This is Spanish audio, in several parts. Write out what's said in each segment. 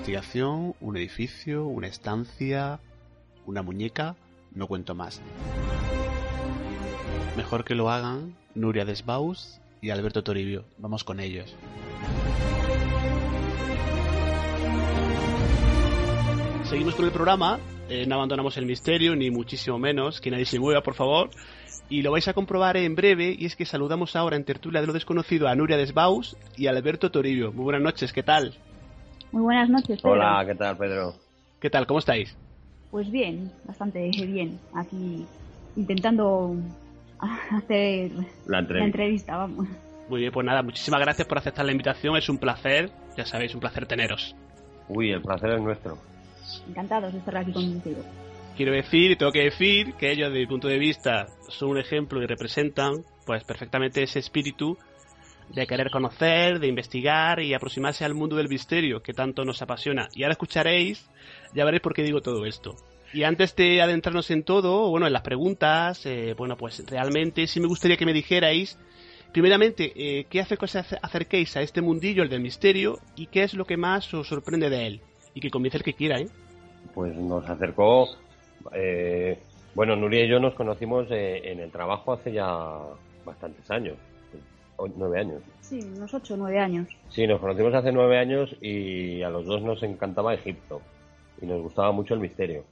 investigación, un edificio, una estancia, una muñeca, no cuento más. Mejor que lo hagan Nuria Desbaus y Alberto Toribio. Vamos con ellos. Seguimos con el programa, eh, no abandonamos el misterio, ni muchísimo menos, que nadie se mueva, por favor. Y lo vais a comprobar en breve, y es que saludamos ahora en tertulia de lo desconocido a Nuria Desbaus y a Alberto Toribio. Muy buenas noches, ¿qué tal? Muy buenas noches, Pedro. Hola, ¿qué tal, Pedro? ¿Qué tal? ¿Cómo estáis? Pues bien, bastante bien. Aquí intentando hacer La entrevista. la entrevista, vamos. Muy bien, pues nada, muchísimas gracias por aceptar la invitación, es un placer, ya sabéis, un placer teneros. Uy, el placer es nuestro. Encantados de estar aquí contigo. Quiero decir, y tengo que decir, que ellos, desde mi punto de vista, son un ejemplo y representan, pues, perfectamente ese espíritu de querer conocer, de investigar y aproximarse al mundo del misterio que tanto nos apasiona. Y ahora escucharéis, ya veréis por qué digo todo esto. Y antes de adentrarnos en todo, bueno, en las preguntas, eh, bueno, pues realmente sí me gustaría que me dijerais, primeramente, eh, ¿qué hace que os ace- acerquéis a este mundillo, el del misterio, y qué es lo que más os sorprende de él? Y que comience el que quiera, ¿eh? Pues nos acercó. eh, bueno, Nuria y yo nos conocimos eh, en el trabajo hace ya bastantes años. Nueve años. Sí, unos ocho o nueve años. Sí, nos conocimos hace nueve años y a los dos nos encantaba Egipto y nos gustaba mucho el misterio.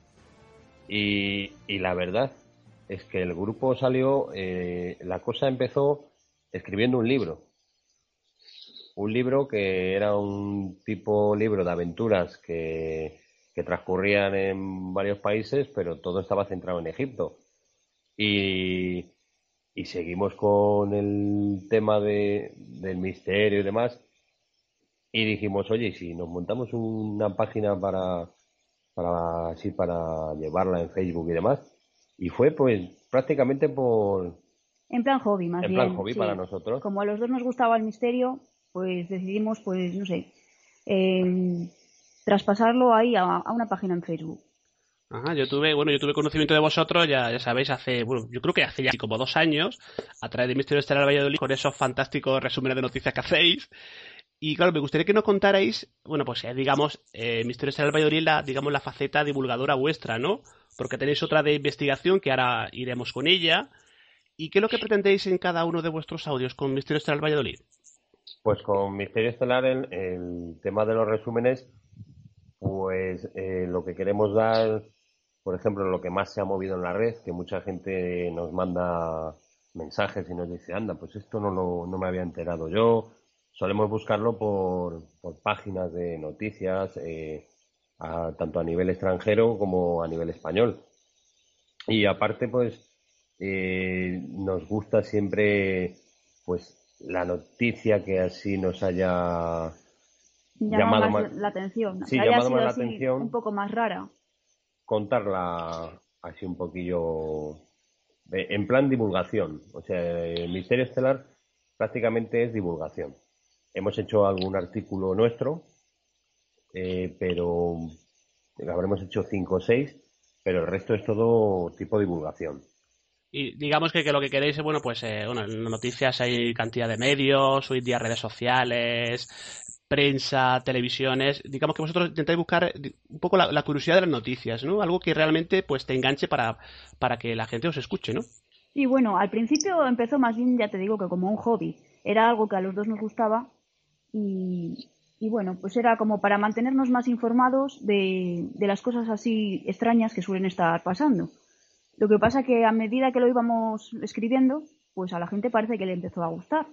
Y, y la verdad es que el grupo salió, eh, la cosa empezó escribiendo un libro. Un libro que era un tipo libro de aventuras que, que transcurrían en varios países, pero todo estaba centrado en Egipto. Y, y seguimos con el tema de, del misterio y demás. Y dijimos, oye, ¿y si nos montamos una página para, para, así, para llevarla en Facebook y demás. Y fue pues prácticamente por, En plan hobby, más en bien. plan hobby sí. para nosotros. Como a los dos nos gustaba el misterio, pues decidimos, pues, no sé, eh, traspasarlo ahí a, a una página en Facebook. Ajá, yo tuve, bueno, yo tuve conocimiento de vosotros, ya, ya sabéis, hace, bueno, yo creo que hace ya como dos años, a través de Misterio Estelar Valladolid, con esos fantásticos resúmenes de noticias que hacéis. Y claro, me gustaría que nos contarais, bueno, pues eh, digamos, eh, Misterio Estelar Valladolid, la, digamos, la faceta divulgadora vuestra, ¿no? Porque tenéis otra de investigación que ahora iremos con ella. ¿Y qué es lo que pretendéis en cada uno de vuestros audios con Misterio Estelar Valladolid? Pues con Misterio Estelar, el, el tema de los resúmenes, pues eh, lo que queremos dar, por ejemplo, lo que más se ha movido en la red, que mucha gente nos manda mensajes y nos dice, anda, pues esto no, lo, no me había enterado yo. Solemos buscarlo por, por páginas de noticias, eh, a- tanto a nivel extranjero como a nivel español. Y aparte, pues, eh, nos gusta siempre, pues, la noticia que así nos haya Llama Llamado más más- la atención. Sí, que haya llamado sido más la así atención. un poco más rara. Contarla así un poquillo eh, en plan divulgación. O sea, el Misterio Estelar prácticamente es divulgación. Hemos hecho algún artículo nuestro, eh, pero habremos hecho cinco o seis, pero el resto es todo tipo divulgación. Y digamos que, que lo que queréis es, bueno, pues, eh, bueno, en noticias hay cantidad de medios, hoy día redes sociales, prensa, televisiones. Digamos que vosotros intentáis buscar eh, un poco la, curiosidad de las noticias, ¿no? Algo que realmente, pues, te enganche para, para que la gente os escuche, ¿no? Y bueno, al principio empezó más bien, ya te digo, que como un hobby. Era algo que a los dos nos gustaba y, y bueno, pues era como para mantenernos más informados de, de las cosas así extrañas que suelen estar pasando. Lo que pasa que a medida que lo íbamos escribiendo, pues a la gente parece que le empezó a gustar.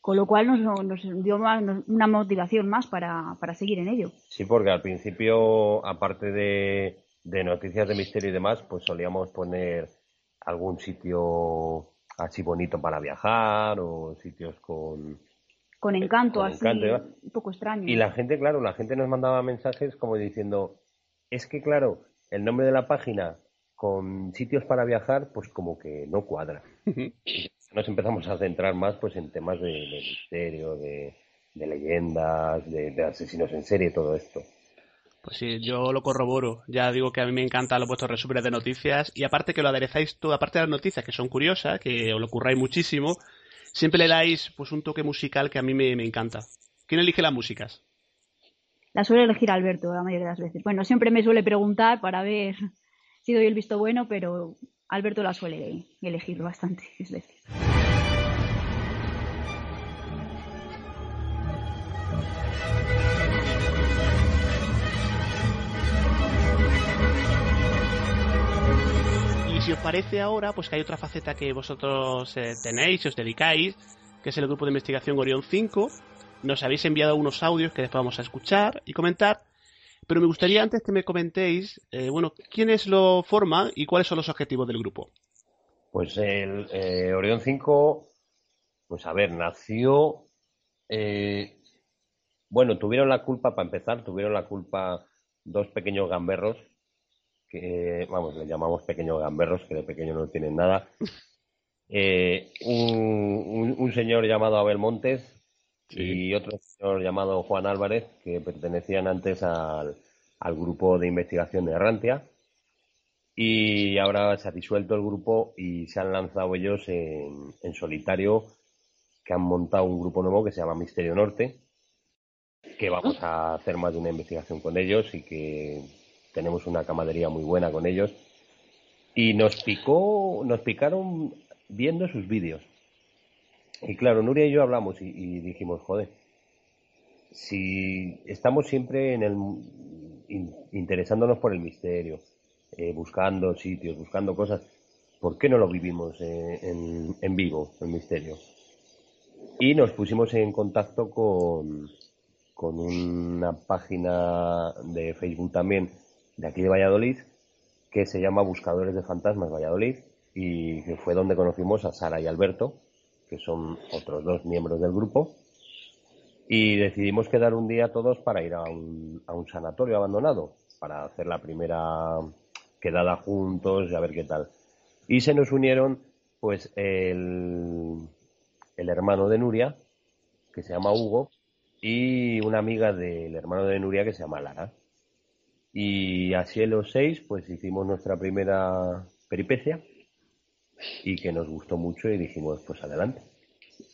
Con lo cual nos, nos dio más- nos- una motivación más para, para seguir en ello. Sí, porque al principio, aparte de, de noticias de misterio y demás, pues solíamos poner algún sitio así bonito para viajar o sitios con... Con encanto, con así, encanto, ¿verdad? un poco extraño. Y la gente, claro, la gente nos mandaba mensajes como diciendo, es que claro, el nombre de la página con sitios para viajar, pues como que no cuadra. Nos empezamos a centrar más pues en temas de, de misterio, de, de leyendas, de, de asesinos en serie, todo esto. Pues sí, yo lo corroboro. Ya digo que a mí me encantan los vuestros resúmenes de noticias. Y aparte que lo aderezáis todo, aparte de las noticias que son curiosas, que os lo curráis muchísimo, siempre le dais pues un toque musical que a mí me, me encanta. ¿Quién elige las músicas? la suele elegir Alberto la mayoría de las veces. Bueno, siempre me suele preguntar para ver si doy el visto bueno, pero Alberto la suele elegir bastante, es decir. Y si os parece ahora, pues que hay otra faceta que vosotros eh, tenéis, os dedicáis, que es el grupo de investigación Orión 5. Nos habéis enviado unos audios que después vamos a escuchar y comentar. Pero me gustaría antes que me comentéis, eh, bueno, quiénes lo forman y cuáles son los objetivos del grupo. Pues el eh, Orión 5, pues a ver, nació. Eh, bueno, tuvieron la culpa, para empezar, tuvieron la culpa dos pequeños gamberros, que, vamos, le llamamos pequeños gamberros, que de pequeño no tienen nada. un, un, señor llamado Abel Montes y otro señor llamado Juan Álvarez, que pertenecían antes al, grupo de investigación de Arrantia. Y ahora se ha disuelto el grupo y se han lanzado ellos en, en solitario, que han montado un grupo nuevo que se llama Misterio Norte, que vamos a hacer más de una investigación con ellos y que tenemos una camadería muy buena con ellos. Y nos picó, nos picaron viendo sus vídeos. Y claro, Nuria y yo hablamos y, dijimos, joder, si estamos siempre en el interesándonos por el misterio, eh, buscando sitios, buscando cosas, ¿por qué no lo vivimos eh, en, en, vivo, el misterio? Y nos pusimos en contacto con, con una página de Facebook también de aquí de Valladolid que se llama Buscadores de Fantasmas Valladolid y que fue donde conocimos a Sara y Alberto, que son otros dos miembros del grupo, y decidimos quedar un día todos para ir a un, a un sanatorio abandonado, para hacer la primera quedada juntos y a ver qué tal. Y se nos unieron, pues, el, el hermano de Nuria, que se llama Hugo, y una amiga del hermano de Nuria que se llama Lara. Y así en los seis, pues hicimos nuestra primera peripecia y que nos gustó mucho y dijimos, pues adelante.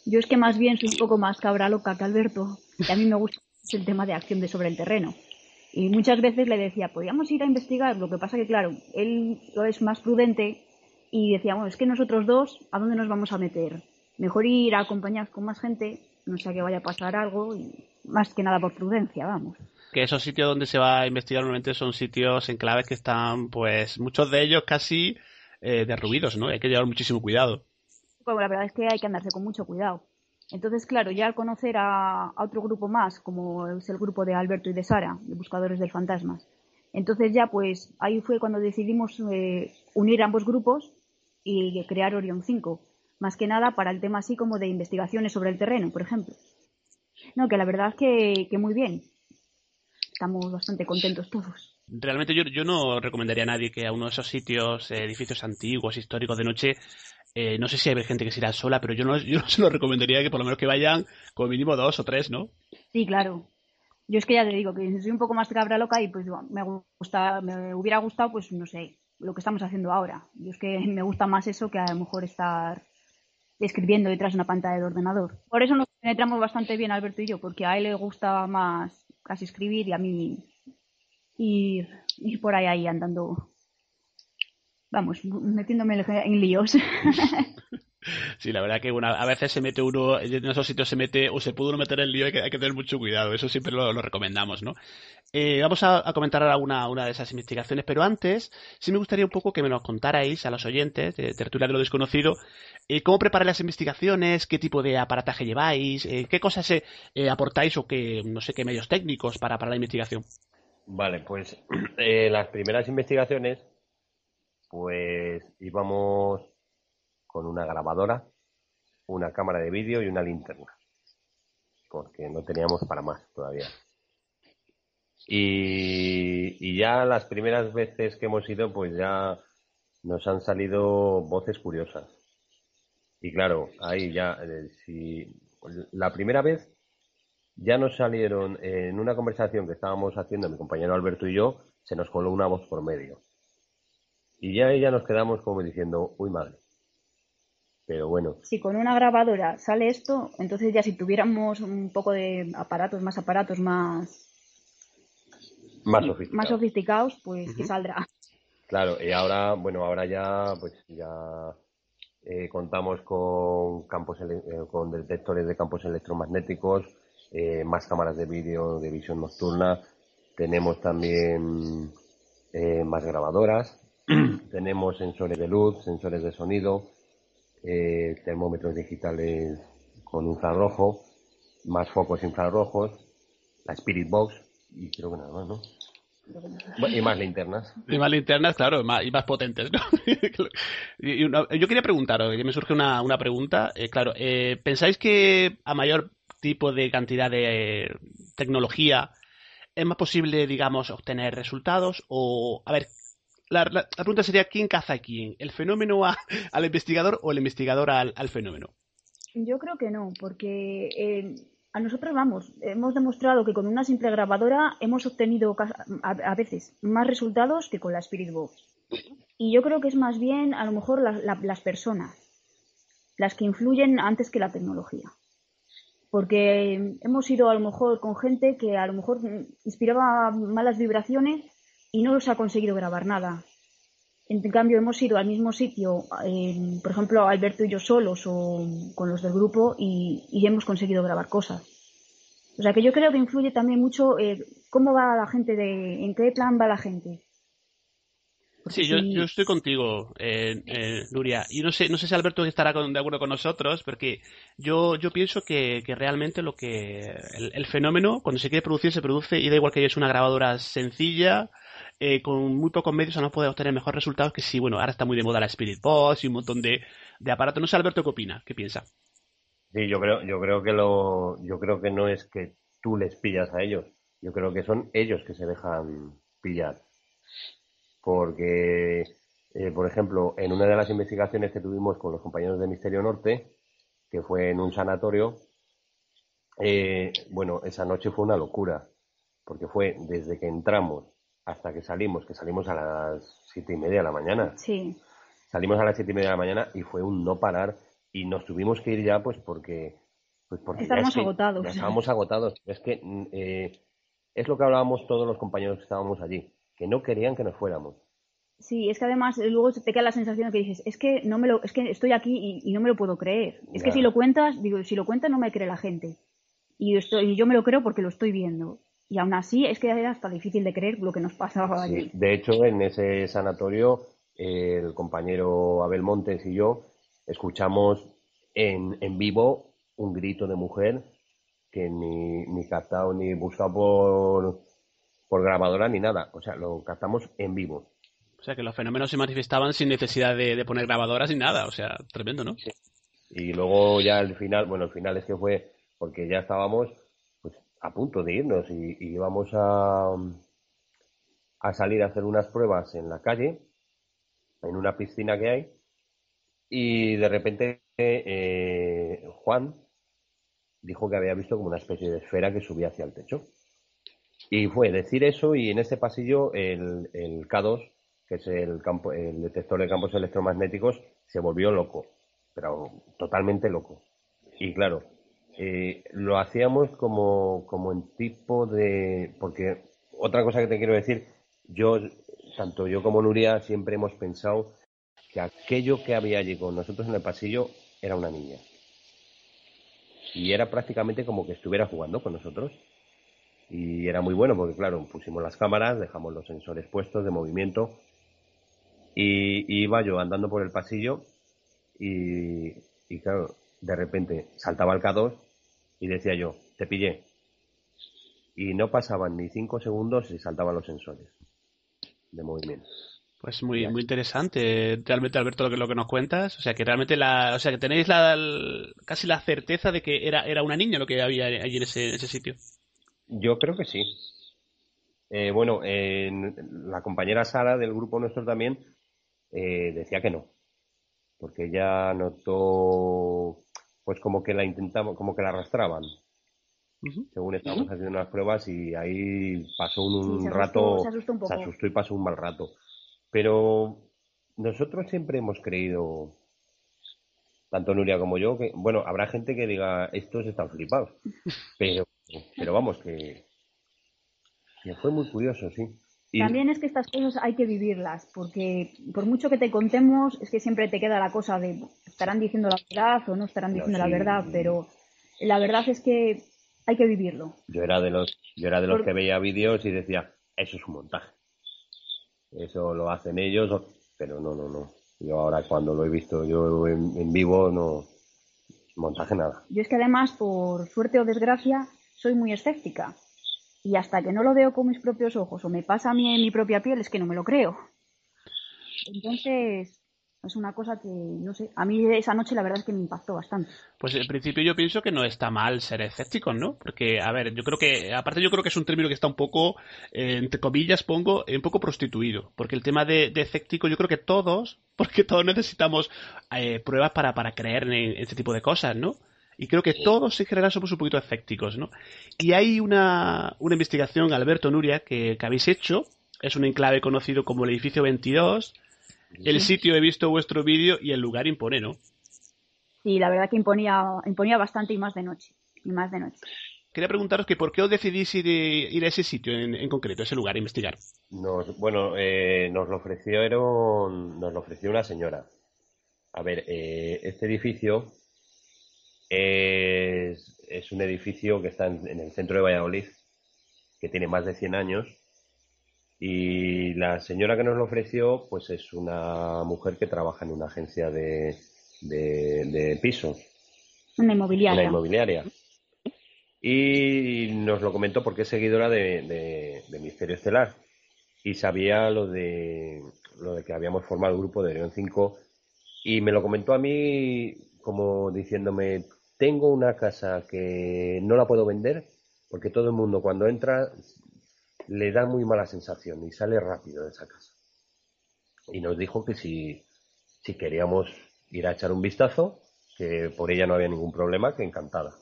Yo es que más bien soy un poco más cabra loca que Alberto, y a mí me gusta el tema de acción de sobre el terreno. Y muchas veces le decía, podríamos ir a investigar, lo que pasa que, claro, él es más prudente y decíamos, es que nosotros dos, ¿a dónde nos vamos a meter? Mejor ir a acompañar con más gente, no sea que vaya a pasar algo, y más que nada por prudencia, vamos. Que esos sitios donde se va a investigar normalmente son sitios en claves que están, pues, muchos de ellos casi eh, derruidos, ¿no? Hay que llevar muchísimo cuidado. Bueno, la verdad es que hay que andarse con mucho cuidado. Entonces, claro, ya al conocer a, otro grupo más, como es el grupo de Alberto y de Sara, de Buscadores del Fantasmas, entonces ya pues ahí fue cuando decidimos eh, unir ambos grupos y crear Orion 5, más que nada para el tema así como de investigaciones sobre el terreno, por ejemplo. No, que la verdad es que, que muy bien. Estamos bastante contentos todos. Realmente yo, yo no recomendaría a nadie que a uno de esos sitios, eh, edificios antiguos, históricos de noche, eh, no sé si hay gente que se irá sola, pero yo no, yo no se lo recomendaría que por lo menos que vayan como mínimo dos o tres, ¿no? Sí, claro. Yo es que ya te digo que soy un poco más cabra loca y pues me gusta, me hubiera gustado, pues no sé, lo que estamos haciendo ahora. Yo es que me gusta más eso que a lo mejor estar escribiendo detrás de una pantalla del ordenador. Por eso nos penetramos bastante bien Alberto y yo, porque a él le gusta más casi escribir y a mí ir por ahí, ahí andando, vamos, metiéndome en líos. Sí, la verdad que a veces se mete uno, en esos sitios se mete, o se puede uno meter en lío, hay que, hay que tener mucho cuidado, eso siempre lo, recomendamos, ¿no? Eh, vamos a, comentar ahora una, una de esas investigaciones, pero antes sí me gustaría un poco que me nos contarais a los oyentes de Tertulia de lo Desconocido eh, cómo preparáis las investigaciones, qué tipo de aparataje lleváis, eh, qué cosas aportáis o qué, no sé, qué medios técnicos para, para la investigación. Vale, pues eh, las primeras investigaciones, pues íbamos con una grabadora, una cámara de vídeo y una linterna, porque no teníamos para más todavía. Y, y ya las primeras veces que hemos ido, pues ya nos han salido voces curiosas. Y claro, ahí ya, eh, si la primera vez ya nos salieron en una conversación que estábamos haciendo mi compañero Alberto y yo, se nos coló una voz por medio. Y ya ya nos quedamos como diciendo, uy madre. Pero bueno. Si con una grabadora sale esto, entonces ya si tuviéramos un poco de aparatos, más aparatos, más más sofisticados. más sofisticados, pues que saldrá. Claro, y ahora, bueno, ahora ya, pues ya eh, contamos con campos, eh, con detectores de campos electromagnéticos, eh, más cámaras de vídeo de visión nocturna, tenemos también eh, más grabadoras, tenemos sensores de luz, sensores de sonido, eh, termómetros digitales con infrarrojo, más focos infrarrojos, la Spirit Box y creo que nada más, ¿no? Y más linternas. Y más linternas, claro, más- y más potentes, ¿no? Y- y una- yo quería preguntaros, que me surge una, una pregunta. eh, claro, eh, ¿pensáis que a mayor tipo de cantidad de eh, tecnología es más posible, digamos, obtener resultados? O, a ver, la, la- pregunta sería, ¿quién caza a quién? ¿El fenómeno a- al investigador o el investigador al, al fenómeno? Yo creo que no, porque eh, a nosotros vamos, hemos demostrado que con una simple grabadora hemos obtenido a, veces más resultados que con la Spirit Box. Y yo creo que es más bien a lo mejor la- las personas las que influyen antes que la tecnología. Porque hemos ido a lo mejor con gente que a lo mejor inspiraba malas vibraciones y no nos ha conseguido grabar nada. En cambio, hemos ido al mismo sitio, por ejemplo, Alberto y yo solos o con los del grupo y, y hemos conseguido grabar cosas. O sea que yo creo que influye también mucho eh, cómo va la gente, de, en qué plan va la gente. Sí, yo, yo estoy contigo, eh, eh, Nuria. Y no sé, no sé si Alberto estará con- de acuerdo con nosotros, porque yo, yo pienso que, que realmente lo que el, el fenómeno, cuando se quiere producir, se produce y da igual que es una grabadora sencilla, eh, con muy pocos medios, a no poder obtener mejores resultados que si, bueno, ahora está muy de moda la Spirit Box y un montón de, de aparatos. No sé, Alberto, ¿qué opina? ¿Qué piensa? Sí, yo creo, yo creo que lo, yo creo que no es que tú les pillas a ellos. Yo creo que son ellos que se dejan pillar. Porque, eh, por ejemplo, en una de las investigaciones que tuvimos con los compañeros de Misterio Norte, que fue en un sanatorio, eh, bueno, esa noche fue una locura, porque fue desde que entramos hasta que salimos, que salimos a las siete y media de la mañana. Sí, Salimos a las siete y media de la mañana y fue un no parar y nos tuvimos que ir ya pues porque pues porque ya Estábamos es que agotados. ya estábamos agotados es que mm, eh, es lo que hablábamos todos los compañeros que estábamos allí que no querían que nos fuéramos sí, es que además eh, luego te queda la sensación de que dices, es que no me lo, es que estoy aquí y, y no me lo puedo creer. Es que si lo cuentas, digo, si lo cuentas no me cree la gente. Y yo, estoy, y yo me lo creo porque lo estoy viendo. Y aún así es que era hasta difícil de creer lo que nos pasaba allí. Sí, de hecho en ese sanatorio el compañero Abel Montes y yo escuchamos en, en vivo un grito de mujer que ni, ni captado ni buscado por por grabadora ni nada o sea lo captamos en vivo O sea, que los fenómenos se manifestaban sin necesidad de, de poner grabadoras ni nada. O sea, tremendo, ¿no? Y luego ya al final, bueno, el final es que fue porque ya estábamos pues a punto de irnos y, y íbamos a, a salir a hacer unas pruebas en la calle, en una piscina que hay, y de repente eh, Juan dijo que había visto como una especie de esfera que subía hacia el techo. Y fue decir eso y en ese pasillo el, el K2, que es el, campo, el detector de campos electromagnéticos, se volvió loco, pero totalmente loco. Y claro, eh, lo hacíamos como, como en tipo de... Porque otra cosa que te quiero decir, yo, tanto yo como Nuria, siempre hemos pensado que aquello que había allí con nosotros en el pasillo era una niña. Y era prácticamente como que estuviera jugando con nosotros. Y era muy bueno porque, claro, pusimos las cámaras, dejamos los sensores puestos de movimiento. Y, y iba yo andando por el pasillo y, y, claro, de repente saltaba el K2 y decía yo, te pillé. Y no pasaban ni cinco segundos y saltaban los sensores de movimiento. Pues muy, muy interesante, realmente, Alberto, lo que, lo que nos cuentas. O sea, que realmente la, o sea, que tenéis la, casi la certeza de que era, era una niña lo que había allí en ese, en ese sitio. Yo creo que sí. Eh, bueno, en- la compañera Sara del grupo nuestro también eh, decía que no, porque ella notó, pues como que la intentamos, como que la arrastraban, según estábamos haciendo las pruebas y ahí pasó un, Sí, asustó- rato, se asustó un poco. se asustó y pasó un mal rato. Pero nosotros siempre hemos creído, tanto Nuria como yo, que, bueno, habrá gente que diga, estos están flipados, pero, pero vamos, que, fue muy curioso, sí. También es que estas cosas hay que vivirlas, porque por mucho que te contemos, es que siempre te queda la cosa de estarán diciendo la verdad o no estarán diciendo la verdad, pero la verdad es que hay que vivirlo. Yo era de los, yo era de los que veía vídeos y decía, eso es un montaje. Eso lo hacen ellos, pero no, no, no. Yo ahora cuando lo he visto yo en, vivo, no montaje nada. Yo es que además, por suerte o desgracia, soy muy escéptica. Y hasta que no lo veo con mis propios ojos o me pasa a mí en mi propia piel, es que no me lo creo. Entonces, es una cosa que, no sé, a mí esa noche la verdad es que me impactó bastante. Pues en principio yo pienso que no está mal ser escéptico, ¿no? Porque, a ver, yo creo que, aparte yo creo que es un término que está un poco, eh, entre comillas pongo, un poco prostituido. Porque el tema de, escéptico yo creo que todos, porque todos necesitamos eh, pruebas para, para creer en, este tipo de cosas, ¿no? Y creo que todos en general somos un poquito escépticos, ¿no? Y hay una, una investigación, Alberto Nuria, que, que habéis hecho, es un enclave conocido como el edificio 22, el sitio he visto vuestro vídeo y el lugar impone, ¿no? Sí, la verdad que imponía, imponía bastante y más de noche. Y más de noche. Quería preguntaros que por qué os decidís ir, ir a ese sitio en, concreto, a ese lugar, a investigar. Nos, bueno, eh, nos lo ofrecieron, nos lo ofreció una señora. A ver, eh, este edificio es, es, un edificio que está en, en, el centro de Valladolid, que tiene más de 100 años y la señora que nos lo ofreció, pues es una mujer que trabaja en una agencia de, de, pisos. Una inmobiliaria. Una inmobiliaria. Y nos lo comentó porque es seguidora de, de, Misterio Estelar. Y sabía lo de, lo de que habíamos formado el grupo de León 5. Y me lo comentó a mí como diciéndome, tengo una casa que no la puedo vender porque todo el mundo cuando entra le da muy mala sensación y sale rápido de esa casa. Y nos dijo que si, si queríamos ir a echar un vistazo, que por ella no había ningún problema, que encantada.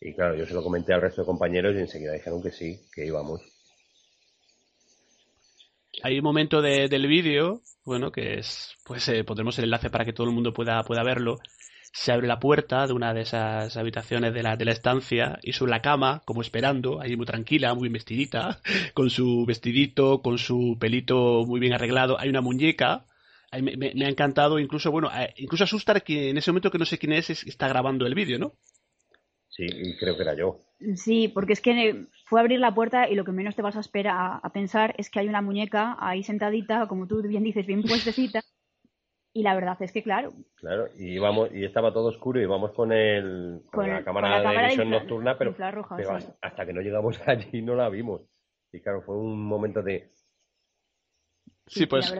Y claro, yo se lo comenté al resto de compañeros y enseguida dijeron que sí, que íbamos. Hay un momento del vídeo, bueno, que es, pues eh, pondremos el enlace para que todo el mundo pueda, pueda verlo, se abre la puerta de una de esas habitaciones de la, de la estancia y sobre la cama, como esperando, ahí muy tranquila, muy vestidita, con su vestidito, con su pelito muy bien arreglado, hay una muñeca. Me, ha encantado, incluso, bueno, eh, incluso asusta que en ese momento que no sé quién es, está grabando el vídeo, ¿no? Sí, creo que era yo. Sí, porque es que fue a abrir la puerta y lo que menos te vas a esperar a, pensar es que hay una muñeca ahí sentadita, como tú bien dices, bien puestecita, y la verdad es que, claro. Claro, y íbamos, y estaba todo oscuro y íbamos con, el, con, la, cámara de visión nocturna, pero, hasta que no llegamos allí no la vimos. Y claro, fue un momento de. Sí, pues.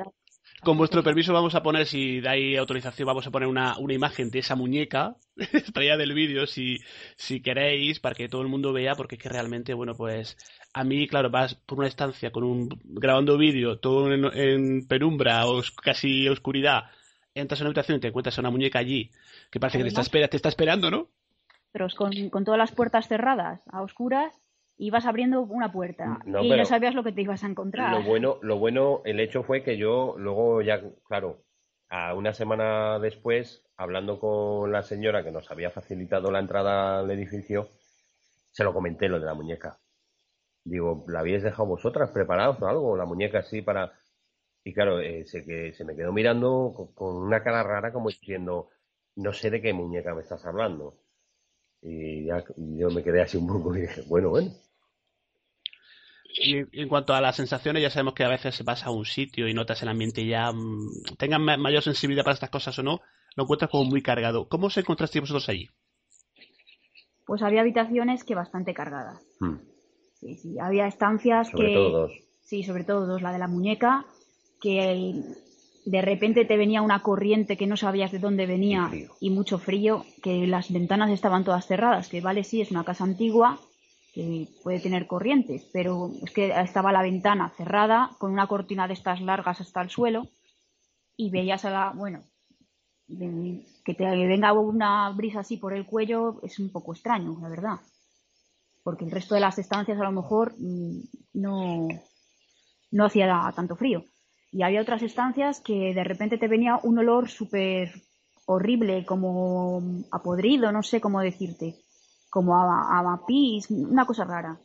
Con vuestro permiso vamos a poner, si dais autorización, vamos a poner una, una imagen de esa muñeca, extraída del vídeo, si, si queréis, para que todo el mundo vea, porque es que realmente, bueno, pues a mí, claro, vas por una estancia con un grabando vídeo, todo en, en penumbra, o casi oscuridad, entras en una habitación y te encuentras a una muñeca allí que parece que te está, espera, te está esperando, ¿no? Pero con, con todas las puertas cerradas, a oscuras, y vas abriendo una puerta y no sabías lo que te ibas a encontrar. Lo bueno, lo bueno, el hecho fue que yo luego ya, claro, a una semana después, hablando con la señora que nos había facilitado la entrada al edificio, se lo comenté lo de la muñeca. Digo, ¿la habéis dejado vosotras preparados o algo? La muñeca así para... Y claro, eh, se, que, se me quedó mirando con, una cara rara como diciendo, no sé de qué muñeca me estás hablando. Y ya yo me quedé así un poco y dije, bueno, bueno. Y en cuanto a las sensaciones, ya sabemos que a veces vas a un sitio y notas el ambiente ya, mm, tengan mayor sensibilidad para estas cosas o no, lo encuentras como muy cargado. ¿Cómo os encontrasteis vosotros allí? Pues había habitaciones que bastante cargadas. Hmm. Sí, sí, había estancias sobre que... Todo dos. Sí, sobre todo dos. La de la muñeca que de repente te venía una corriente que no sabías de dónde venía y, mucho frío, que las ventanas estaban todas cerradas, que vale, sí, es una casa antigua que puede tener corrientes, pero es que estaba la ventana cerrada con una cortina de estas largas hasta el suelo y veías a la, bueno, que te venga una brisa así por el cuello es un poco extraño, la verdad, porque el resto de las estancias a lo mejor mm, no, no hacía tanto frío. Y había otras estancias que de repente te venía un olor súper horrible, como a podrido, no sé cómo decirte, como a, a, pis, una cosa rara.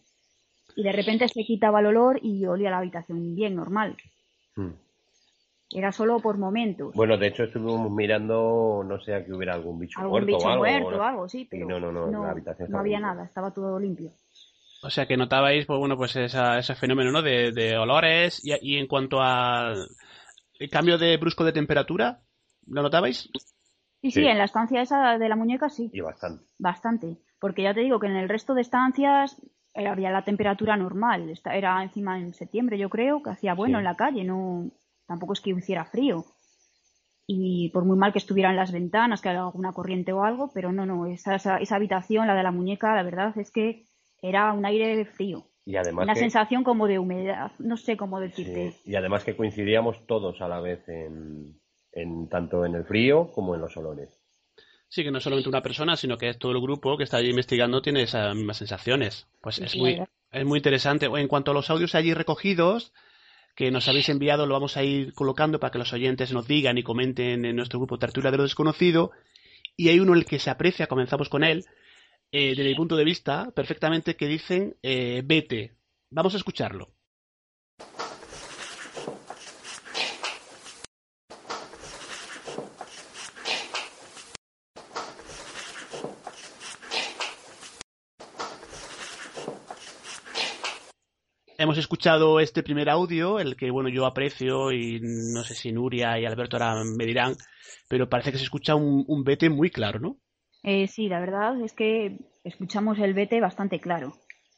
y de repente se quitaba el olor y olía la habitación bien normal. Hmm. Era solo por momentos. Bueno, de hecho estuvimos mirando, no sé, a que hubiera algún bicho Algún muerto bicho o algo. muerto ¿no? o algo, sí, pero no, no, no, la habitación no había nada, estaba todo limpio. O sea que notabais, pues bueno, pues esa- ese fenómeno, ¿no? De, de olores y, y en cuanto al cambio de brusco de temperatura, ¿lo notabais? Sí, sí, Sí. en la estancia esa de la muñeca sí, Y bastante. bastante. Porque ya te digo que en el resto de estancias eh, había la temperatura normal. Era encima en septiembre, yo creo, que hacía bueno Sí. en la calle, no tampoco es que hiciera frío. Y por muy mal que estuvieran las ventanas, que haya alguna corriente o algo, pero no, no, esa, esa, esa habitación, la de la muñeca, la verdad es que era un aire frío. Y además Una que, sensación como de humedad, no sé cómo decirte. sí, y además que coincidíamos todos a la vez en, en tanto en el frío como en los olores. Sí, que no solamente una persona, sino que todo el grupo que está allí investigando tiene esas mismas sensaciones. Pues es muy, es muy interesante. En cuanto a los audios allí recogidos, que nos habéis enviado, lo vamos a ir colocando para que los oyentes nos digan y comenten en nuestro grupo Tertulia de lo Desconocido. Y hay uno en el que se aprecia, comenzamos con él, eh, desde mi punto de vista, perfectamente, que dicen, eh, vete. Vamos a escucharlo. Hemos escuchado este primer audio, el que bueno yo aprecio y no sé si Nuria y Alberto ahora me dirán, pero parece que se escucha un, un vete muy claro, ¿no? Eh, sí, la verdad es que escuchamos el vete bastante claro.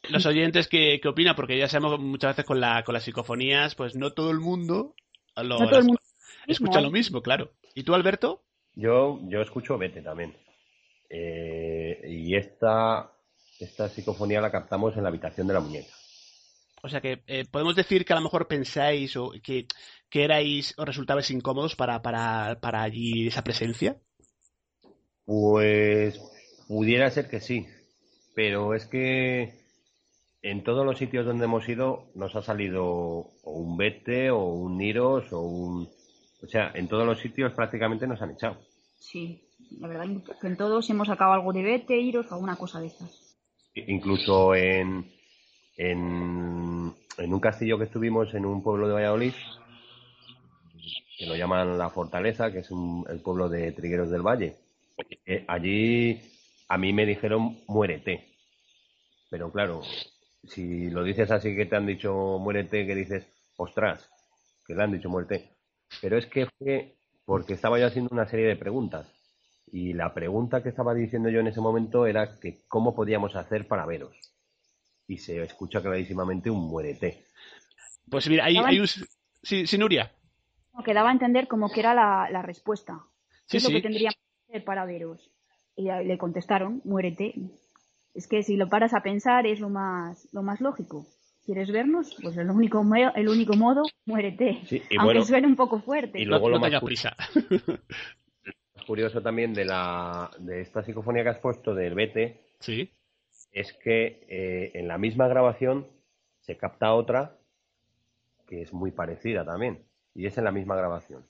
Los oyentes ¿qué, qué opinan, porque ya sabemos muchas veces con, la, con las psicofonías, pues no todo el mundo, lo, No todo el mundo escucha mismo, lo mismo, claro. ¿Y tú, Alberto? Yo, yo escucho Vete también. Eh, y esta, esta psicofonía la captamos en la habitación de la muñeca. O sea que eh, podemos decir que a lo mejor pensáis o que, que erais o resultabais incómodos para, para, para allí esa presencia. Pues pudiera ser que sí, pero es que en todos los sitios donde hemos ido nos ha salido o un Vete o un Niros o un... O sea, en todos los sitios prácticamente nos han echado. Sí, la verdad que en todos hemos sacado algo de vete, iros o alguna cosa de estas. Incluso en, en, en un castillo que estuvimos en un pueblo de Valladolid, que lo llaman La Fortaleza, que es un- el pueblo de Trigueros del Valle. Eh, allí a mí me dijeron muérete. Pero claro, si lo dices así que te han dicho muérete, que dices, ostras, que le han dicho muerte. Pero es que fue porque estaba yo haciendo una serie de preguntas. Y la pregunta que estaba diciendo yo en ese momento era que cómo podíamos hacer para veros. Y se escucha clarísimamente un muérete. Pues mira, hay, hay un... Sí, sí, Nuria. Que daba a entender como que era la, la respuesta. Sí, ¿Qué es lo sí. que tendríamos que hacer para veros? Y le contestaron, muérete. Es que si lo paras a pensar es lo más, lo más lógico. ¿Quieres vernos? Pues el único, el único modo, muérete. Sí, y Aunque bueno, suene un poco fuerte. y luego no, lo no más prisa. curioso también de, la, de esta psicofonía que has puesto del Vete sí. es que eh, en la misma grabación se capta otra que es muy parecida también. Y es en la misma grabación.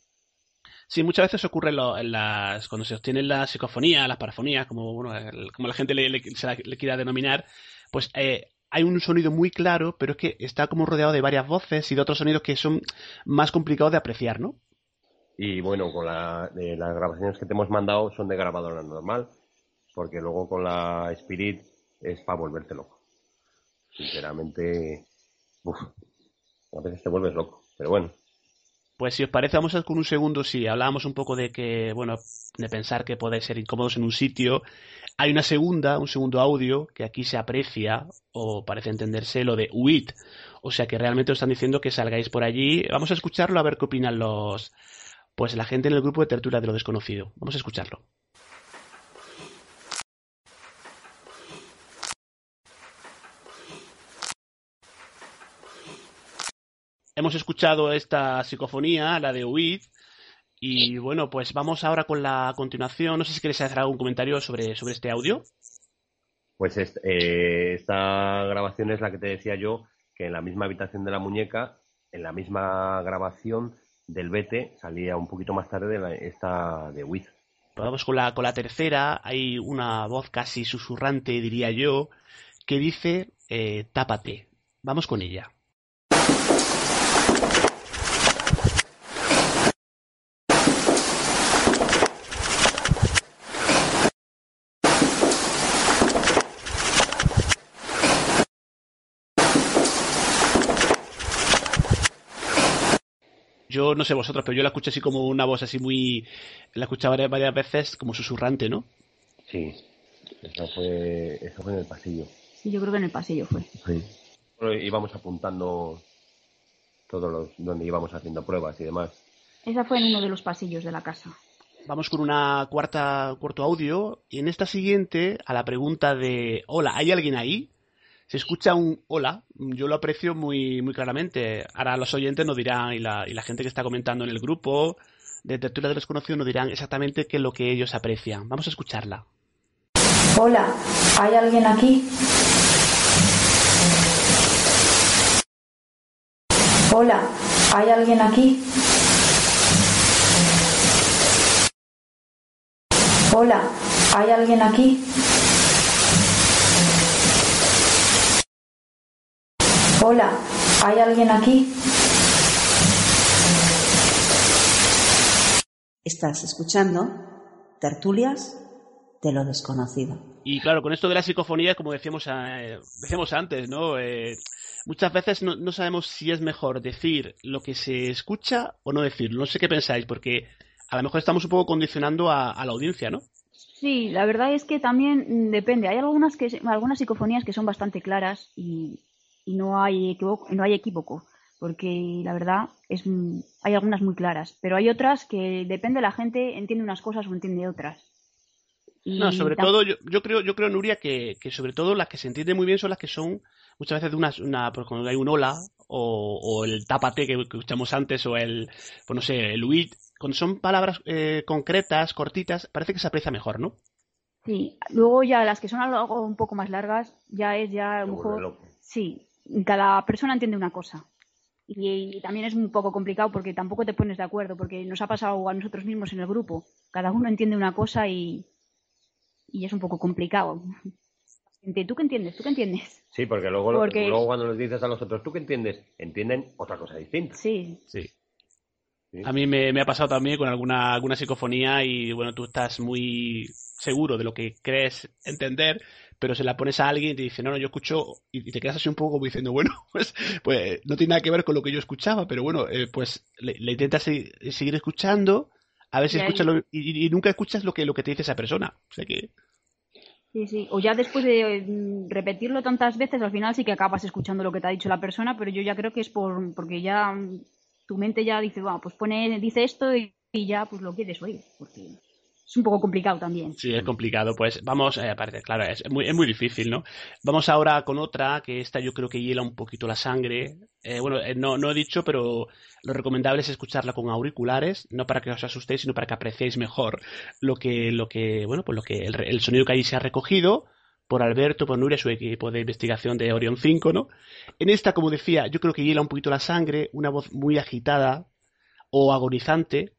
Sí, muchas veces ocurre lo- en las, cuando se obtienen la psicofonía, las parafonías, como, bueno, como la gente le, se la- quiera denominar, pues eh, hay un sonido muy claro, pero es que está como rodeado de varias voces y de otros sonidos que son más complicados de apreciar, ¿no? Y bueno, con la, de las grabaciones que te hemos mandado son de grabadora normal, porque luego con la Spirit es para volverte loco. Sinceramente, uf, a veces te vuelves loco. Pero bueno, Pues si os parece, vamos a con un segundo, si hablábamos un poco de que, bueno, de pensar que podéis ser incómodos en un sitio, hay una segunda, un segundo audio, que aquí se aprecia, o parece entenderse, lo de huid. O sea que realmente os están diciendo que salgáis por allí. Vamos a escucharlo a ver qué opinan los, pues la gente en el grupo de tertulia de lo desconocido. Vamos a escucharlo. Hemos escuchado esta psicofonía, la de Huid, y bueno, pues vamos ahora con la continuación. No sé si queréis hacer algún comentario sobre, sobre este audio. pues est- eh, esta grabación es la que te decía yo, que en la misma habitación de la muñeca, en la misma grabación del Vete, salía un poquito más tarde la- esta de Wiz. Pues vamos con la, con la tercera. Hay una voz casi susurrante, diría yo, que dice eh, tápate. Vamos con ella. Yo no sé vosotros, pero yo la escuché así como una voz así muy... La escuchaba varias, varias veces como susurrante, ¿no? Sí, eso fue, eso fue en el pasillo. Sí, yo creo que en el pasillo fue. Sí. Bueno, íbamos apuntando todos los donde íbamos haciendo pruebas y demás. Esa fue en uno de los pasillos de la casa. Vamos con una cuarta cuarto audio y en esta siguiente a la pregunta de hola, ¿hay alguien ahí? Se escucha un hola, yo lo aprecio muy muy claramente. Ahora los oyentes nos dirán y la, y la gente que está comentando en el grupo de Tertulia de Desconocidos nos dirán exactamente qué es lo que ellos aprecian. Vamos a escucharla. Hola, ¿hay alguien aquí? Hola, ¿hay alguien aquí? Hola, ¿hay alguien aquí? Hola, ¿hay alguien aquí? Estás escuchando Tertulias de lo desconocido. Y claro, con esto de la psicofonía, como decíamos, eh, decíamos antes, ¿no? Eh, muchas veces no, no, sabemos si es mejor decir lo que se escucha o no decirlo. No sé qué pensáis, porque a lo mejor estamos un poco condicionando a, a la audiencia, ¿no? Sí, la verdad es que también depende. Hay algunas que algunas psicofonías que son bastante claras y, y no hay equivoco, no hay equívoco, porque la verdad es hay algunas muy claras, pero hay otras que depende la gente entiende unas cosas o entiende otras. Y no, sobre todo yo, yo, creo, yo creo Nuria que, que, sobre todo las que se entienden muy bien son las que son muchas veces de una, una pues cuando hay un hola o, o el tápate que, que, escuchamos antes o el, pues no sé, el huit, cuando son palabras eh, concretas, cortitas, parece que se aprecia mejor, ¿no? Sí, luego ya las que son algo un poco más largas ya es ya a lo mejor sí, cada persona entiende una cosa. Y, y, también es un poco complicado porque tampoco te pones de acuerdo, porque nos ha pasado a nosotros mismos en el grupo. Cada uno entiende una cosa y, y es un poco complicado. ¿Tú qué entiendes? ¿Tú qué entiendes? Sí, porque luego, porque... luego cuando les dices a los otros, ¿tú qué entiendes? Entienden otra cosa distinta. Sí. Sí. ¿Sí? A mí me, me, ha pasado también con alguna, alguna psicofonía y bueno, tú estás muy seguro de lo que crees entender, pero se la pones a alguien y te dice, no, no, yo escucho, y te quedas así un poco como diciendo, bueno, pues, pues no tiene nada que ver con lo que yo escuchaba, pero bueno, eh, pues le, le intentas seguir escuchando, a ver si escuchas lo, y, y, nunca escuchas lo que, lo que te dice esa persona. O sea que... Sí, sí. O ya después de mm, repetirlo tantas veces, al final sí que acabas escuchando lo que te ha dicho la persona, pero yo ya creo que es por porque ya mm, tu mente ya dice, bueno, pues pone, dice esto y, y ya pues lo quieres oír. Porque es un poco complicado también. Sí, es complicado. Pues vamos, eh, aparte, claro, es muy, es muy difícil, ¿no? Vamos ahora con otra, que esta yo creo que hiela un poquito la sangre. Eh, bueno, eh, no, no he dicho, pero lo recomendable es escucharla con auriculares, no para que os asustéis, sino para que apreciéis mejor lo que, lo que, bueno, pues lo que, el, el sonido que ahí se ha recogido por Alberto, por Nuria, su equipo de investigación de Orion 5, ¿no? En esta, como decía, yo creo que hiela un poquito la sangre, una voz muy agitada o agonizante,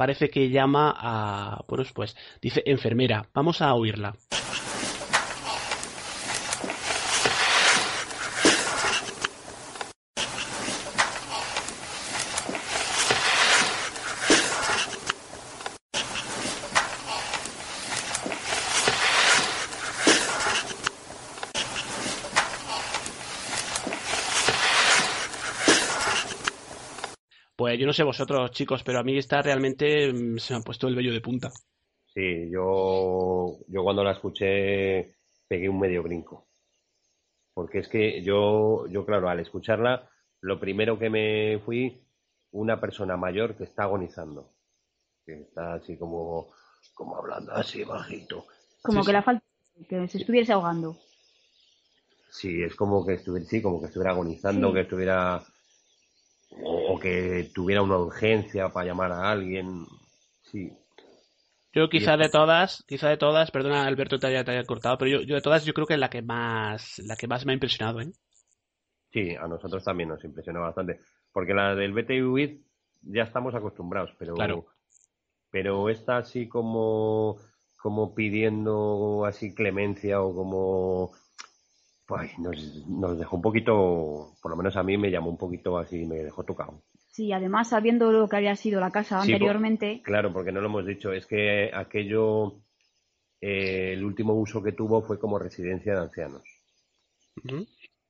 parece que llama a, bueno, pues dice enfermera. Vamos a oírla. Pues yo no sé vosotros, chicos, pero a mí está realmente mm, se me ha puesto el vello de punta. Sí, yo, yo cuando la escuché pegué un medio brinco. Porque es que yo, yo, claro, al escucharla, lo primero que me fui, una persona mayor que está agonizando. Que está así como, como hablando así bajito. Como sí, que la falta, que se estuviese ahogando. Sí, es como que estuviera, sí, como que estuviera agonizando, sí. que estuviera o, o, que tuviera una urgencia para llamar a alguien. Sí. Yo quizá de todas, quizá de todas, perdona Alberto te haya, te haya cortado, pero yo, yo, de todas yo creo que es la que más, la que más me ha impresionado, ¿eh? Sí, a nosotros también nos impresionó bastante, porque la del With ya estamos acostumbrados, pero claro. pero esta así como como pidiendo así clemencia o como pues nos, nos dejó un poquito, por lo menos a mí me llamó un poquito así, me dejó tocado. Sí, además sabiendo lo que había sido la casa Sí, anteriormente, Claro, porque no lo hemos dicho, es que aquello, eh, el último uso que tuvo fue como residencia de ancianos.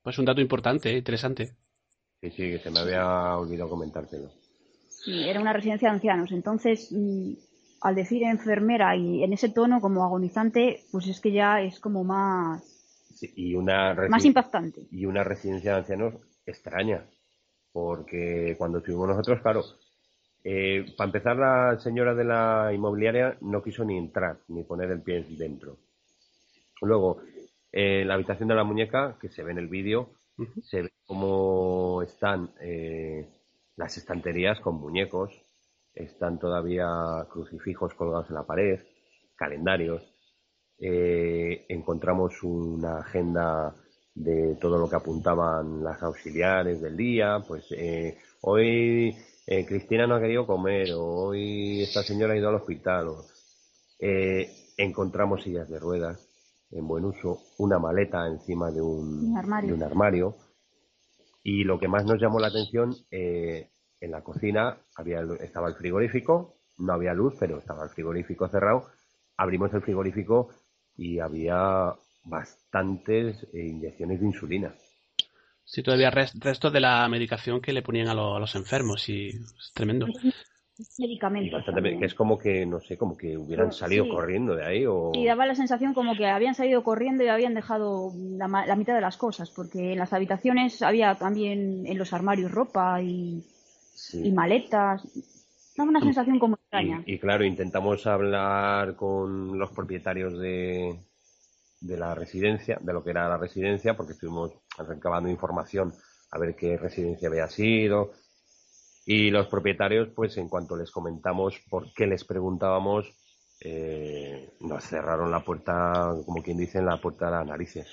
Pues un dato importante, eh, interesante. Sí, sí, que se me había olvidado comentártelo. sí, era una residencia de ancianos. Entonces, mm, al decir enfermera y en ese tono como agonizante, pues es que ya es como más, Sí, y una más impactante. y una residencia de ancianos extraña, porque cuando estuvimos nosotros, claro, eh, para empezar la señora de la inmobiliaria no quiso ni entrar, ni poner el pie dentro. Luego, eh, la habitación de la muñeca, que se ve en el vídeo, se ve cómo están eh, las estanterías con muñecos, están todavía crucifijos colgados en la pared, calendarios, eh, encontramos una agenda de todo lo que apuntaban las auxiliares del día, pues eh, hoy eh, Cristina no ha querido comer, o hoy esta señora ha ido al hospital, o, eh, encontramos sillas de ruedas en buen uso, una maleta encima de un, armario. de un armario, y lo que más nos llamó la atención, eh, en la cocina había, estaba el frigorífico, no había luz, pero estaba el frigorífico cerrado. Abrimos el frigorífico y había bastantes eh, inyecciones de insulina. Sí, todavía res- restos de la medicación que le ponían a, lo- a los enfermos y es tremendo. Medicamentos. que es como que, no sé, como que hubieran Pero, salido sí. corriendo de ahí o... Y daba la sensación como que habían salido corriendo y habían dejado la, ma- la mitad de las cosas, porque en las habitaciones había también en los armarios ropa y, Sí. y maletas. Una sensación como extraña. Y, y claro, intentamos hablar con los propietarios de, de la residencia, de lo que era la residencia, porque estuvimos recabando información a ver qué residencia había sido. Y los propietarios, pues en cuanto les comentamos por qué les preguntábamos, eh, nos cerraron la puerta, como quien dice, en la puerta de las narices,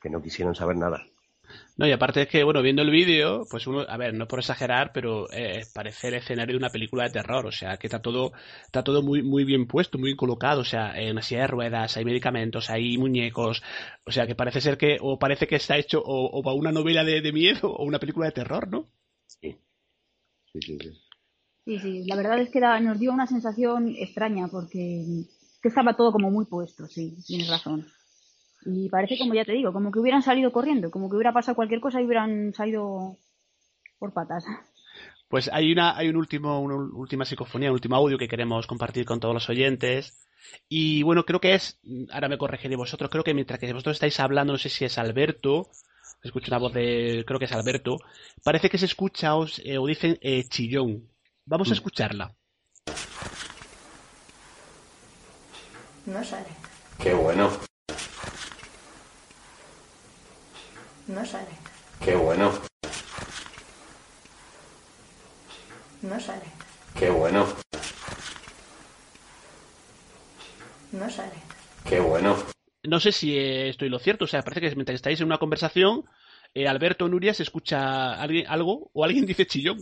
que no quisieron saber nada. No, y aparte es que, bueno, viendo el vídeo, pues uno, a ver, no por exagerar, pero eh, parece el escenario de una película de terror, o sea, que está todo, está todo muy, muy bien puesto, muy colocado, o sea, en una silla de ruedas, hay medicamentos, hay muñecos, o sea, que parece ser que, o parece que está hecho o, o para una novela de, de miedo o una película de terror, ¿no? Sí. Sí, sí, sí. Sí, sí, la verdad es que da- nos dio una sensación extraña porque que estaba todo como muy puesto, sí, tienes razón. Y parece como ya te digo, como que hubieran salido corriendo, como que hubiera pasado cualquier cosa y hubieran salido por patas. Pues hay una, hay un último, una última psicofonía, un último audio que queremos compartir con todos los oyentes. Y bueno, creo que es, ahora me corregiré vosotros, creo que mientras que vosotros estáis hablando, no sé si es Alberto, escucho una voz de, creo que es Alberto, parece que se escucha o, eh, o dicen eh, chillón. Vamos a escucharla. No sale, Qué bueno, no sale, qué bueno, no sale, qué bueno, no sale, qué bueno. No sé si eh, estoy lo cierto, o sea, parece que mientras estáis en una conversación, eh, Alberto o Nuria se escucha alguien, algo o alguien dice chillón.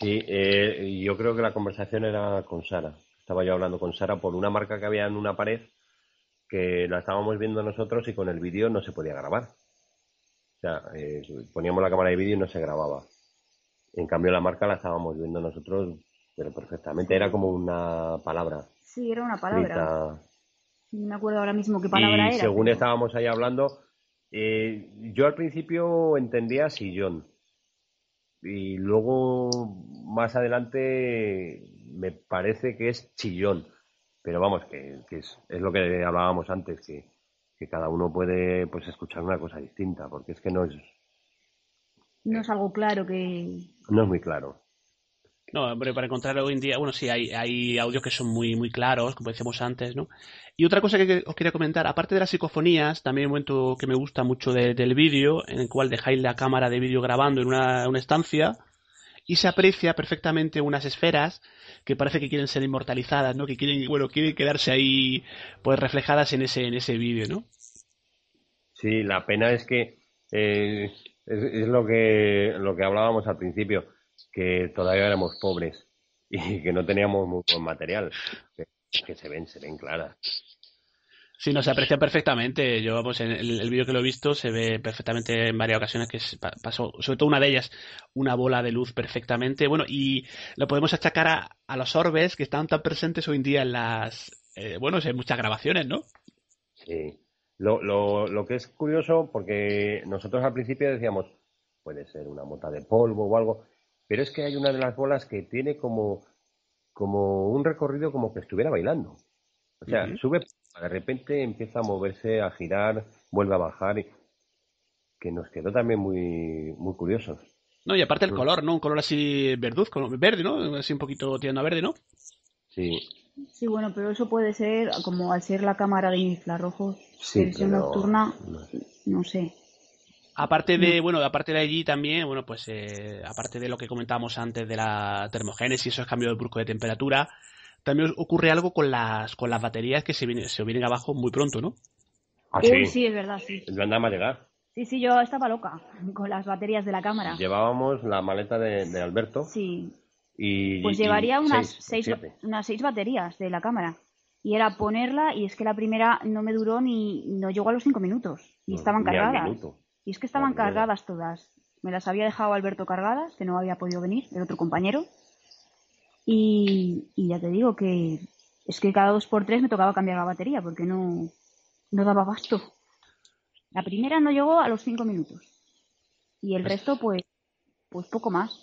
Sí, eh, yo creo que la conversación era con Sara. Estaba yo hablando con Sara por una marca que había en una pared que la estábamos viendo nosotros y con el vídeo no se podía grabar. O sea, eh, poníamos la cámara de vídeo y no se grababa. En cambio, la marca la estábamos viendo nosotros, pero perfectamente. Era como una palabra. Sí, era una palabra. escrita. No me acuerdo ahora mismo qué palabra y era. según pero- estábamos ahí hablando, eh, yo al principio entendía sillón. Y luego, más adelante, me parece que es chillón. Pero vamos, que, que es, es lo que hablábamos antes, que, que cada uno puede pues escuchar una cosa distinta, porque es que no es, No es algo claro que... no es muy claro. No, hombre, para encontrar hoy en día, bueno, sí, hay, hay audios que son muy, muy claros, como decíamos antes, ¿no? Y otra cosa que os quería comentar, aparte de las psicofonías, también un momento que me gusta mucho de- del vídeo, en el cual dejáis la cámara de vídeo grabando en una, una estancia y se aprecia perfectamente unas esferas que parece que quieren ser inmortalizadas, ¿no? Que quieren, bueno, quieren quedarse ahí, pues reflejadas en ese, en ese vídeo, ¿no? Sí, la pena es que eh, es, es lo que lo que hablábamos al principio, que todavía éramos pobres y que no teníamos buen material. Que, que se ven, se ven claras. Sí, no, se aprecia perfectamente. Yo, vamos, en el, el vídeo que lo he visto se ve perfectamente en varias ocasiones que pasó, sobre todo una de ellas, una bola de luz perfectamente. Bueno, y lo podemos achacar a, a los orbes que están tan presentes hoy en día en las, eh, bueno, en muchas grabaciones, ¿no? Sí. Lo, lo, lo que es curioso, porque nosotros al principio decíamos, puede ser una mota de polvo o algo, pero es que hay una de las bolas que tiene como, como un recorrido como que estuviera bailando. O sea, sube, de repente empieza a moverse, a girar, vuelve a bajar, y que nos quedó también muy, muy curiosos. No, y aparte el Sí. color, ¿no? Un color así verduzco, verde, ¿no? Así un poquito tirando a verde, ¿no? Sí, Sí, bueno, pero eso puede ser, como al ser la cámara de infrarrojos, sí, versión pero- nocturna, no sé. no sé. Aparte de, bueno, aparte de allí también, bueno, pues eh, aparte de lo que comentábamos antes de la termogénesis, esos cambios bruscos de temperatura, también ocurre algo con las con las baterías que se vienen, se vienen abajo muy pronto, ¿no? Ah, Uy, sí, sí, es verdad, sí. no andaba a llegar. Sí, sí, yo estaba loca con las baterías de la cámara. Llevábamos la maleta de, de Alberto Sí, y... pues y llevaría unas seis, unas seis baterías de la cámara. Y era ponerla, y es que la primera no me duró ni, no llegó a los cinco minutos. Y estaban cargadas. Y es que estaban cargadas todas. Me las había dejado Alberto cargadas, que no había podido venir, el otro compañero. Y, y ya te digo que es que cada dos por tres me tocaba cambiar la batería porque no, no daba abasto. La primera no llegó a los cinco minutos. Y el resto, pues, pues poco más.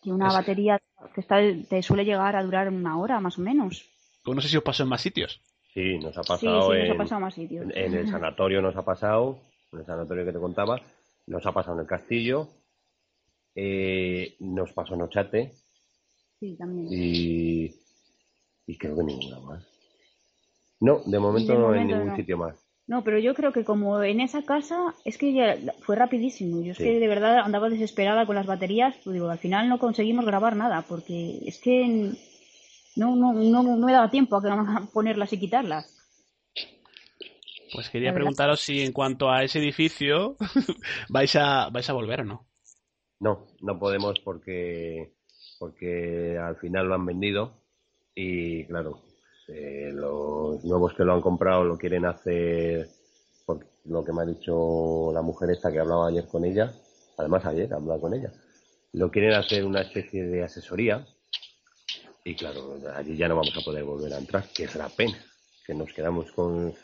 Que una Es- batería que está, te suele llegar a durar una hora más o menos. Pues no sé si os pasó en más sitios. Sí, nos ha pasado, sí, nos en, ha pasado a más sitios. en- en el sanatorio, nos ha pasado, en el sanatorio que te contaba, nos ha pasado en el castillo, eh, nos pasó en Ochate Sí, también. y, y creo que ninguna más. No, de momento De no en ningún no. sitio más. No, pero yo creo que como en esa casa es que ya fue rapidísimo. Yo es Sí. que de verdad andaba desesperada con las baterías. Pues digo, al final no conseguimos grabar nada porque es que no, no, no, no me daba tiempo a que- a ponerlas y quitarlas. Pues quería preguntaros si en cuanto a ese edificio vais a vais a volver o no. No, no podemos porque, porque al final lo han vendido y claro, eh, los nuevos que lo han comprado lo quieren hacer por lo que me ha dicho la mujer esta que hablaba ayer con ella, además ayer hablaba con ella, lo quieren hacer una especie de asesoría y claro, allí ya no vamos a poder volver a entrar, que es la pena, que nos quedamos con,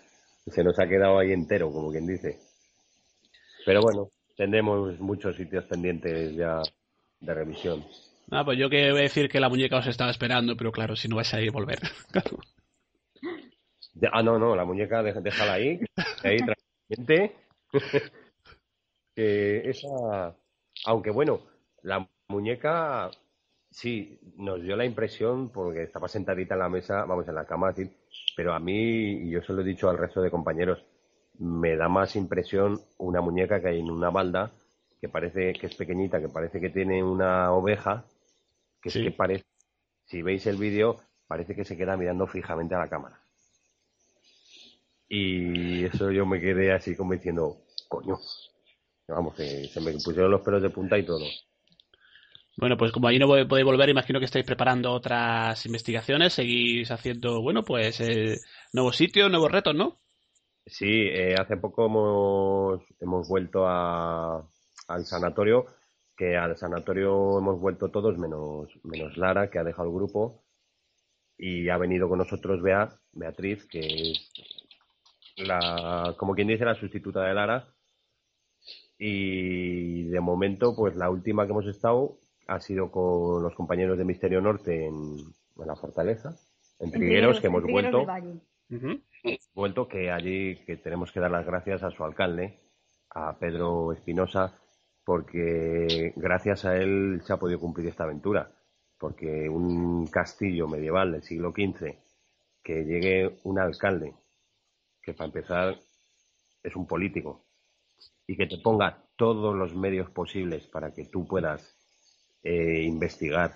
se nos ha quedado ahí entero, como quien dice. Pero bueno, tendremos muchos sitios pendientes ya de revisión. Ah, pues yo que voy a decir que la muñeca os estaba esperando, pero claro, si no vais a ir volver. Ah, no, no, la muñeca déjala ahí, ahí tranquilamente. esa, aunque bueno, la muñeca sí nos dio la impresión porque estaba sentadita en la mesa, vamos, en la cama, pero a mí, y yo se lo he dicho al resto de compañeros, me da más impresión una muñeca que hay en una balda que parece que es pequeñita, que parece que tiene una oveja, que Sí. es que parece, si veis el vídeo, parece que se queda mirando fijamente a la cámara. Y eso yo me quedé así como diciendo, coño, vamos, que se me pusieron los pelos de punta y todo. Bueno, pues como allí no podéis volver, imagino que estáis preparando otras investigaciones, seguís haciendo, bueno, pues eh, nuevos sitios, nuevos retos, ¿no? Sí, eh, hace poco hemos, hemos vuelto a, al sanatorio, que al sanatorio hemos vuelto todos menos, menos Lara, que ha dejado el grupo, y ha venido con nosotros Bea, Beatriz, que es la, como quien dice, la sustituta de Lara. Y de momento, pues la última que hemos estado ha sido con los compañeros de Misterio Norte en, en la Fortaleza, en Trigueros, que hemos vuelto. vuelto que allí que tenemos que dar las gracias a su alcalde, a Pedro Espinosa, porque gracias a él se ha podido cumplir esta aventura. Porque un castillo medieval del siglo XV, que llegue un alcalde, que para empezar es un político, y que te ponga todos los medios posibles para que tú puedas eh, investigar,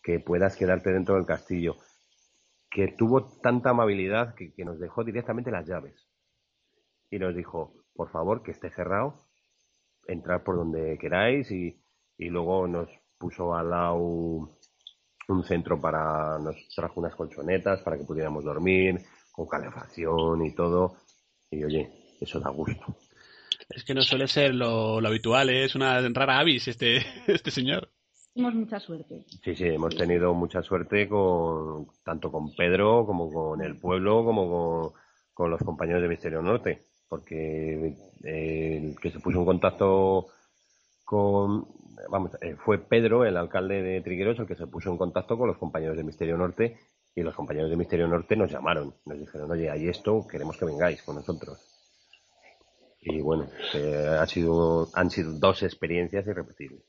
que puedas quedarte dentro del castillo, que tuvo tanta amabilidad que, que nos dejó directamente las llaves. Y nos dijo, por favor, que esté cerrado, entrar por donde queráis y, y luego nos puso al lado un centro para, nos trajo unas colchonetas para que pudiéramos dormir, con calefacción y todo. Y oye, eso da gusto. Es que no suele ser lo, lo habitual, ¿eh? es una rara avis este, este señor. Tenemos mucha suerte. Sí, sí, hemos tenido mucha suerte con tanto con Pedro como con el pueblo como con, con los compañeros de Misterio Norte, porque eh, el que se puso en contacto con, vamos, eh, fue Pedro, el alcalde de Trigueros, el que se puso en contacto con los compañeros de Misterio Norte y los compañeros de Misterio Norte nos llamaron, nos dijeron, oye, hay esto, queremos que vengáis con nosotros. Y bueno, eh, ha sido, han sido dos experiencias irrepetibles.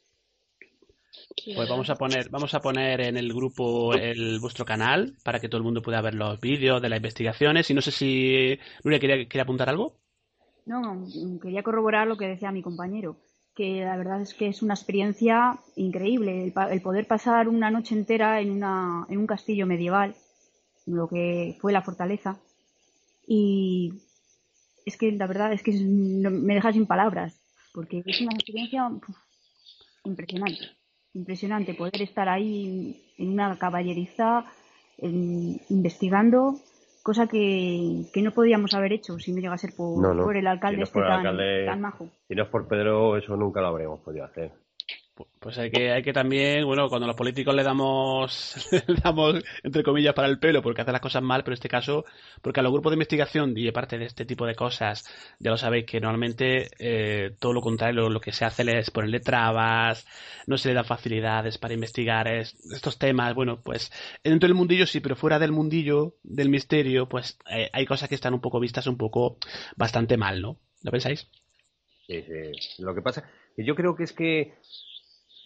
Pues vamos a poner, vamos a poner en el grupo el vuestro canal para que todo el mundo pueda ver los vídeos de las investigaciones. Y no sé si Nuria quería, quería apuntar algo. No, quería corroborar lo que decía mi compañero, que la verdad es que es una experiencia increíble el, el poder pasar una noche entera en, una, en un castillo medieval, lo que fue la fortaleza. Y es que la verdad es que me deja sin palabras, porque es una experiencia impresionante, impresionante poder estar ahí en una caballeriza investigando, cosa que, que no podíamos haber hecho si no llega a ser por, No, no. por el alcalde Si no es este por el tan, alcalde- tan majo. Si no es por Pedro, eso nunca lo habríamos podido hacer. Pu- Pues hay que, hay que también, bueno, cuando los políticos le damos, le damos, entre comillas, para el pelo porque hacen las cosas mal, pero en este caso, porque a los grupos de investigación y aparte de este tipo de cosas, ya lo sabéis que normalmente eh, todo lo contrario, lo, que se hace es ponerle trabas, no se le da facilidades para investigar es- estos temas, bueno, pues dentro del mundillo sí, pero fuera del mundillo, del misterio, pues eh, hay cosas que están un poco vistas un poco bastante mal, ¿no? ¿Lo pensáis? Sí, sí. Lo que pasa, yo creo que es que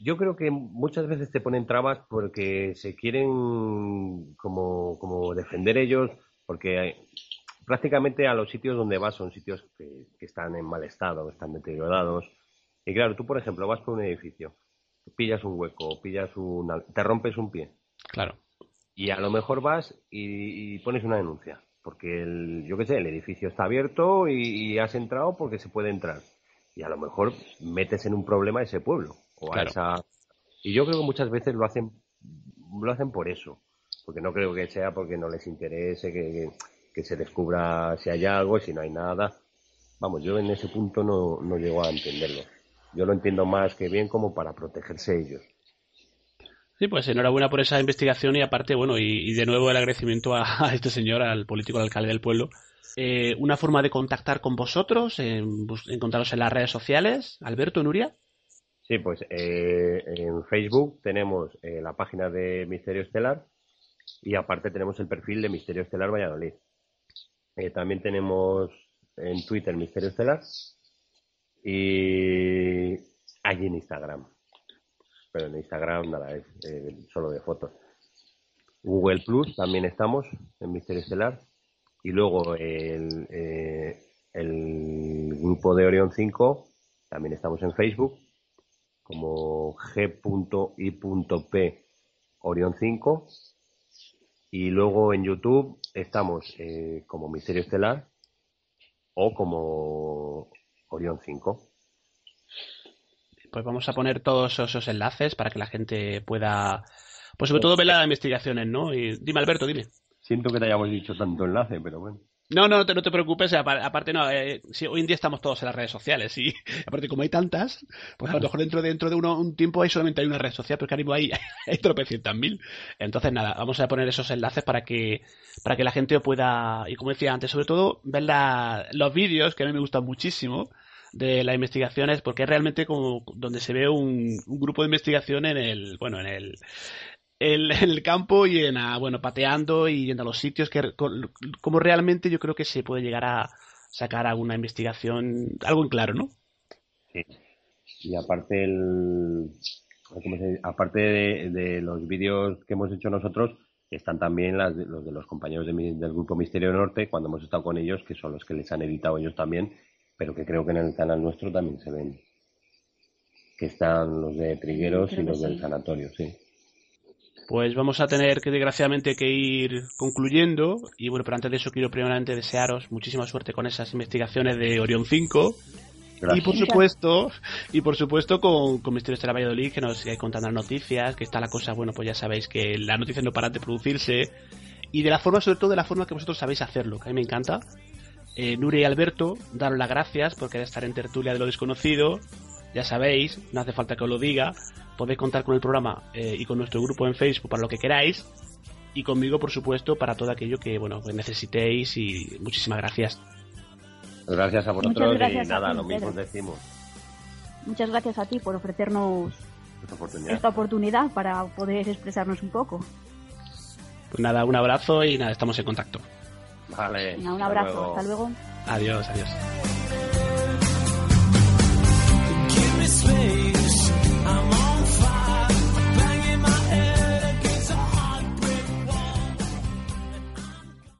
yo creo que muchas veces te ponen trabas porque se quieren como, como defender ellos, porque prácticamente a los sitios donde vas son sitios que, que están en mal estado, están deteriorados. Y claro, tú, por ejemplo, vas por un edificio, pillas un hueco, pillas una, te rompes un pie, Claro. y a lo mejor vas y, y pones una denuncia, porque el, yo qué sé, el edificio está abierto y, y has entrado porque se puede entrar. Y a lo mejor metes en un problema ese pueblo o Claro. a esa. Y yo creo que muchas veces lo hacen, lo hacen por eso, porque no creo que sea porque no les interese que, que, se descubra si hay algo, si no hay nada. Vamos, yo en ese punto no, no llego a entenderlo. Yo lo entiendo más que bien como para protegerse ellos. Sí, pues enhorabuena por esa investigación y aparte, bueno, y, y de nuevo el agradecimiento a, a este señor, al político, al alcalde del pueblo. Eh, una forma de contactar con vosotros, encontraros en las redes sociales, Alberto, Nuria. Sí, pues eh, en Facebook tenemos eh, la página de Misterio Estelar y aparte tenemos el perfil de Misterio Estelar Valladolid. Eh, también tenemos en Twitter Misterio Estelar y allí en Instagram. Pero en Instagram nada, es solo de fotos. Google Plus también estamos en Misterio Estelar y luego el, el grupo de Orión 5 también estamos en Facebook como g.i.p Orión 5 y luego en YouTube estamos eh, como Misterio Estelar o como Orión 5. Pues vamos a poner todos esos enlaces para que la gente pueda, pues sobre todo ver las investigaciones, ¿no? Y dime, Alberto, dime. Siento que te hayamos dicho tanto enlace, pero bueno. No, no, no te, preocupes, apa- aparte no, eh, sí, hoy en día estamos todos en las redes sociales y aparte como hay tantas, pues a lo mejor dentro, dentro de uno, un tiempo hay solamente hay una red social, pero que ahora hay, hay tropecientas mil. Entonces nada, vamos a poner esos enlaces para que, para que la gente pueda, y como decía antes, sobre todo ver la- los vídeos, que a mí me gustan muchísimo, de las investigaciones, porque es realmente como donde se ve un, un grupo de investigación en el, bueno, en el, el- en el campo y en a, bueno pateando y yendo a los sitios que con- como realmente yo creo que se puede llegar a sacar alguna investigación algo en claro no Sí. Y aparte el ¿cómo se dice? aparte de, de los vídeos que hemos hecho nosotros, están también las de- los de los compañeros de mi- del grupo Misterio Norte cuando hemos estado con ellos, que son los que les han editado ellos también, pero que creo que en el canal nuestro también se ven. Que están los de Trigueros Creo y los del sí. sanatorio, sí. Pues vamos a tener que desgraciadamente que ir concluyendo y bueno pero antes de eso quiero primeramente desearos muchísima suerte con esas investigaciones de Orión 5 y Gracias. por supuesto y por supuesto con, con Misterios de la Valladolid que nos sigáis contando las noticias que está la cosa bueno pues ya sabéis que las noticias no paran de producirse y de la forma sobre todo de la forma que vosotros sabéis hacerlo que a mí me encanta Eh, Nuria y Alberto, daros las gracias por querer estar en tertulia de lo desconocido. Ya sabéis, no hace falta que os lo diga podéis contar con el programa eh, y con nuestro grupo en Facebook para lo que queráis y conmigo, por supuesto, para todo aquello que bueno que necesitéis y muchísimas gracias. Gracias a vosotros y nada, lo mismo decimos. Muchas gracias a ti por ofrecernos esta oportunidad. para poder expresarnos un poco. Pues nada, un abrazo y nada, estamos en contacto. Vale. Un abrazo, hasta luego. Adiós, adiós.